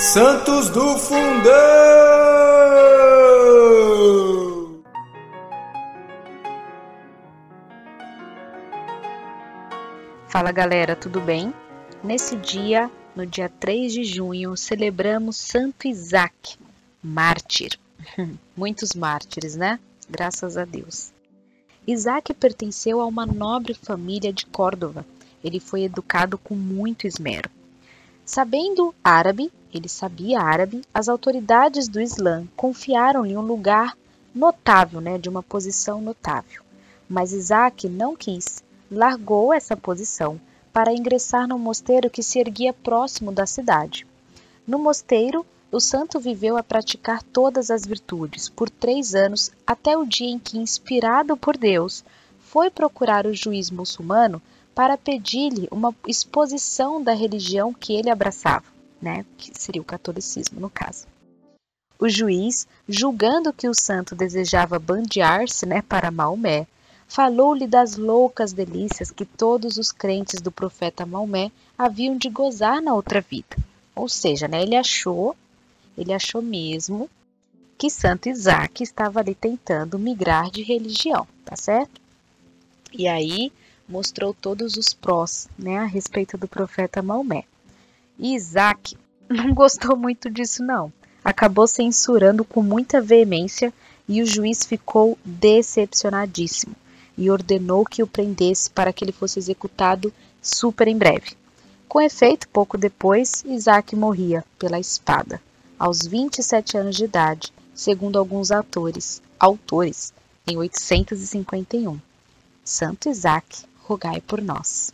Santos do Fundão! Fala galera, tudo bem? Nesse dia, no dia 3 de junho, celebramos Santo Isaac, mártir. Muitos mártires, né? Graças a Deus. Isaac pertenceu a uma nobre família de Córdoba. Ele foi educado com muito esmero. Sabendo árabe, ele sabia árabe, as autoridades do Islã confiaram-lhe um lugar notável, né, de uma posição notável. Mas Isaac não quis, largou essa posição para ingressar no mosteiro que se erguia próximo da cidade. No mosteiro, o santo viveu a praticar todas as virtudes por três anos até o dia em que, inspirado por Deus, foi procurar o juiz muçulmano para pedir-lhe uma exposição da religião que ele abraçava, né? que seria o catolicismo no caso. O juiz, julgando que o santo desejava bandear-se né, para Maomé, falou-lhe das loucas delícias que todos os crentes do profeta Maomé haviam de gozar na outra vida. Ou seja, né, ele achou, ele achou mesmo que Santo Isaac estava ali tentando migrar de religião, tá certo? E aí mostrou todos os prós né, a respeito do profeta Maomé. Isaac não gostou muito disso, não. Acabou censurando com muita veemência e o juiz ficou decepcionadíssimo e ordenou que o prendesse para que ele fosse executado super em breve. Com efeito, pouco depois, Isaac morria pela espada, aos 27 anos de idade, segundo alguns autores, autores em 851. Santo Isaac rogai por nós.